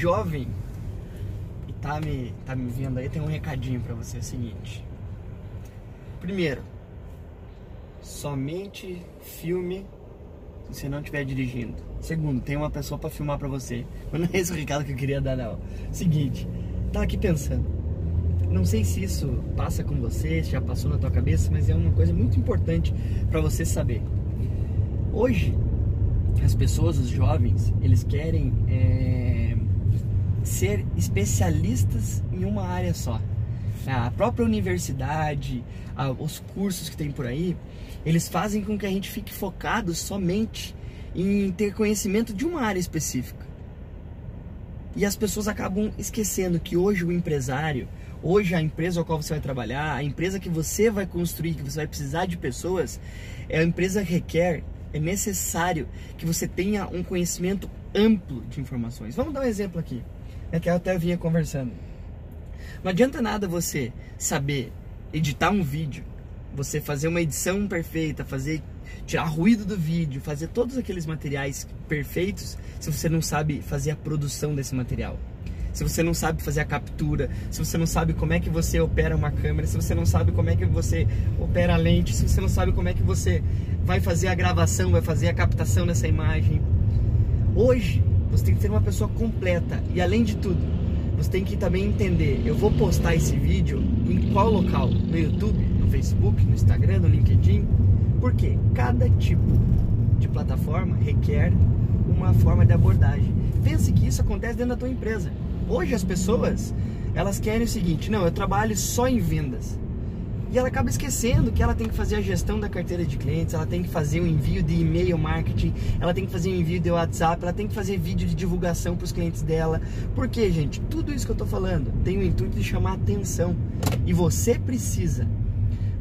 jovem e tá me, tá me vendo aí, tem um recadinho para você, é o seguinte. Primeiro, somente filme se você não estiver dirigindo. Segundo, tem uma pessoa para filmar para você. Mas não é esse o recado que eu queria dar, não. Seguinte, tava aqui pensando. Não sei se isso passa com você, se já passou na tua cabeça, mas é uma coisa muito importante para você saber. Hoje, as pessoas, os jovens, eles querem é, ser especialistas em uma área só. A própria universidade, os cursos que tem por aí, eles fazem com que a gente fique focado somente em ter conhecimento de uma área específica. E as pessoas acabam esquecendo que hoje o empresário, hoje a empresa ao qual você vai trabalhar, a empresa que você vai construir, que você vai precisar de pessoas, é a empresa que requer, é necessário que você tenha um conhecimento amplo de informações. Vamos dar um exemplo aqui, é que eu até vinha conversando. Não adianta nada você saber editar um vídeo, você fazer uma edição perfeita, fazer tirar ruído do vídeo, fazer todos aqueles materiais perfeitos, se você não sabe fazer a produção desse material. Se você não sabe fazer a captura, se você não sabe como é que você opera uma câmera, se você não sabe como é que você opera a lente, se você não sabe como é que você vai fazer a gravação, vai fazer a captação dessa imagem. Hoje, você tem que ser uma pessoa completa e além de tudo, você tem que também entender, eu vou postar esse vídeo em qual local? No YouTube, no Facebook, no Instagram, no LinkedIn? Porque cada tipo de plataforma requer uma forma de abordagem. Pense que isso acontece dentro da tua empresa. Hoje as pessoas, elas querem o seguinte, não, eu trabalho só em vendas. E ela acaba esquecendo que ela tem que fazer a gestão da carteira de clientes, ela tem que fazer o envio de e-mail marketing, ela tem que fazer o envio de WhatsApp, ela tem que fazer vídeo de divulgação para os clientes dela. Por quê, gente? Tudo isso que eu estou falando tem o intuito de chamar atenção. E você precisa,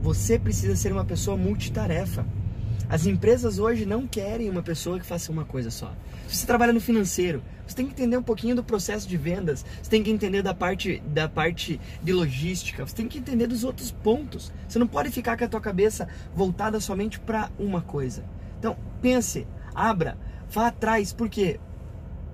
você precisa ser uma pessoa multitarefa. As empresas hoje não querem uma pessoa que faça uma coisa só. Se você trabalha no financeiro, você tem que entender um pouquinho do processo de vendas, você tem que entender da parte, da parte de logística, você tem que entender dos outros pontos. Você não pode ficar com a tua cabeça voltada somente para uma coisa. Então, pense, abra, vá atrás, porque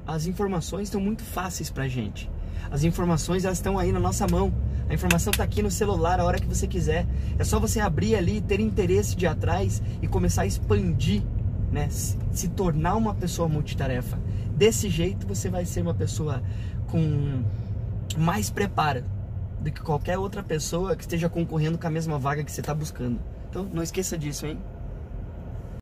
as informações estão muito fáceis para gente. As informações elas estão aí na nossa mão. A informação está aqui no celular a hora que você quiser. É só você abrir ali, ter interesse de atrás e começar a expandir, né? se tornar uma pessoa multitarefa. Desse jeito você vai ser uma pessoa com mais preparo do que qualquer outra pessoa que esteja concorrendo com a mesma vaga que você está buscando. Então não esqueça disso, hein?